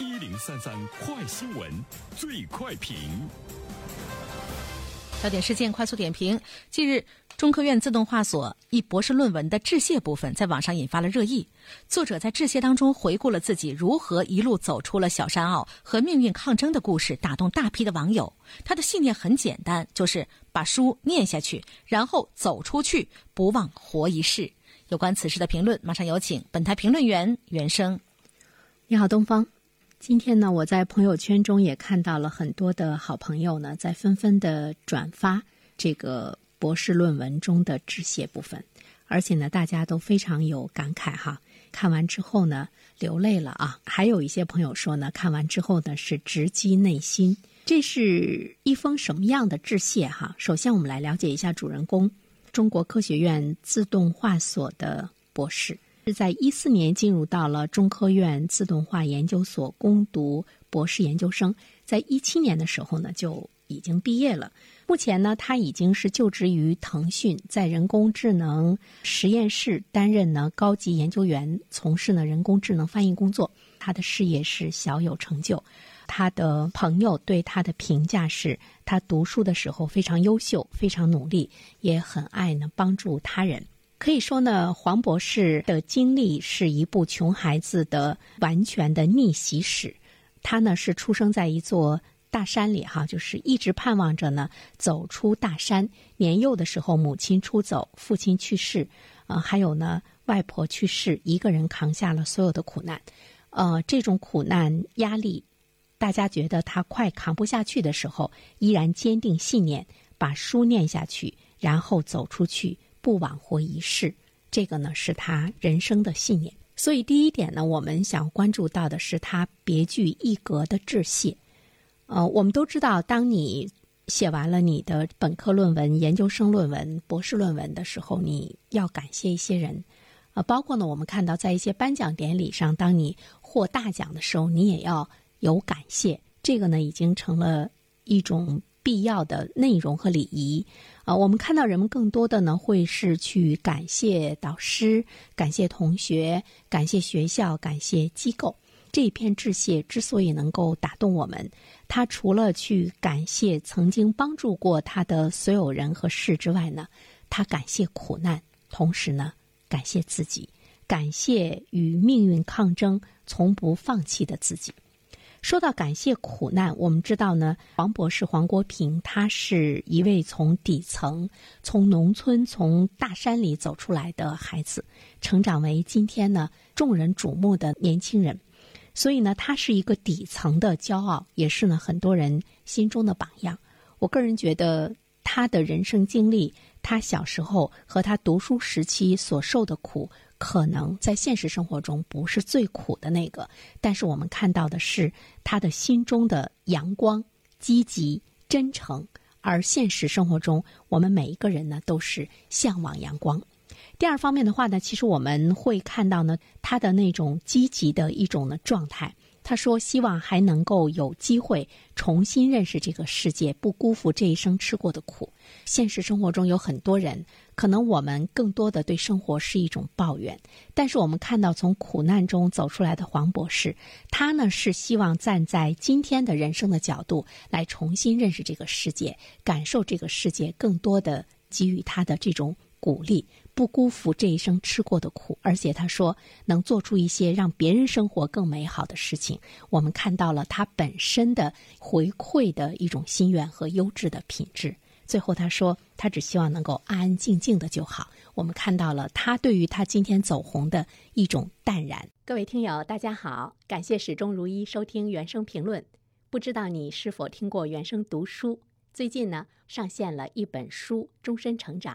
一零三三快新闻，最快评。焦点事件快速点评：近日，中科院自动化所一博士论文的致谢部分在网上引发了热议。作者在致谢当中回顾了自己如何一路走出了小山坳和命运抗争的故事，打动大批的网友。他的信念很简单，就是把书念下去，然后走出去，不忘活一世。有关此事的评论，马上有请本台评论员袁生。你好，东方。今天呢，我在朋友圈中也看到了很多的好朋友呢，在纷纷的转发这个博士论文中的致谢部分，而且呢，大家都非常有感慨哈。看完之后呢，流泪了啊。还有一些朋友说呢，看完之后呢，是直击内心。这是一封什么样的致谢哈？首先，我们来了解一下主人公——中国科学院自动化所的博士。是在一四年进入到了中科院自动化研究所攻读博士研究生，在一七年的时候呢就已经毕业了。目前呢，他已经是就职于腾讯，在人工智能实验室担任呢高级研究员，从事呢人工智能翻译工作。他的事业是小有成就。他的朋友对他的评价是他读书的时候非常优秀，非常努力，也很爱呢帮助他人。可以说呢，黄博士的经历是一部穷孩子的完全的逆袭史。他呢是出生在一座大山里，哈，就是一直盼望着呢走出大山。年幼的时候，母亲出走，父亲去世，呃，还有呢外婆去世，一个人扛下了所有的苦难。呃，这种苦难压力，大家觉得他快扛不下去的时候，依然坚定信念，把书念下去，然后走出去。不枉活一世，这个呢是他人生的信念。所以第一点呢，我们想关注到的是他别具一格的致谢。呃，我们都知道，当你写完了你的本科论文、研究生论文、博士论文的时候，你要感谢一些人。呃，包括呢，我们看到在一些颁奖典礼上，当你获大奖的时候，你也要有感谢。这个呢，已经成了一种。必要的内容和礼仪，啊，我们看到人们更多的呢会是去感谢导师、感谢同学、感谢学校、感谢机构。这一篇致谢之所以能够打动我们，他除了去感谢曾经帮助过他的所有人和事之外呢，他感谢苦难，同时呢感谢自己，感谢与命运抗争、从不放弃的自己。说到感谢苦难，我们知道呢，黄博士黄国平，他是一位从底层、从农村、从大山里走出来的孩子，成长为今天呢众人瞩目的年轻人，所以呢，他是一个底层的骄傲，也是呢很多人心中的榜样。我个人觉得他的人生经历，他小时候和他读书时期所受的苦。可能在现实生活中不是最苦的那个，但是我们看到的是他的心中的阳光、积极、真诚。而现实生活中，我们每一个人呢都是向往阳光。第二方面的话呢，其实我们会看到呢他的那种积极的一种呢状态。他说：“希望还能够有机会重新认识这个世界，不辜负这一生吃过的苦。”现实生活中有很多人。可能我们更多的对生活是一种抱怨，但是我们看到从苦难中走出来的黄博士，他呢是希望站在今天的人生的角度来重新认识这个世界，感受这个世界更多的给予他的这种鼓励，不辜负这一生吃过的苦，而且他说能做出一些让别人生活更美好的事情。我们看到了他本身的回馈的一种心愿和优质的品质。最后他说，他只希望能够安安静静的就好。我们看到了他对于他今天走红的一种淡然。各位听友，大家好，感谢始终如一收听原声评论。不知道你是否听过原声读书？最近呢，上线了一本书《终身成长》，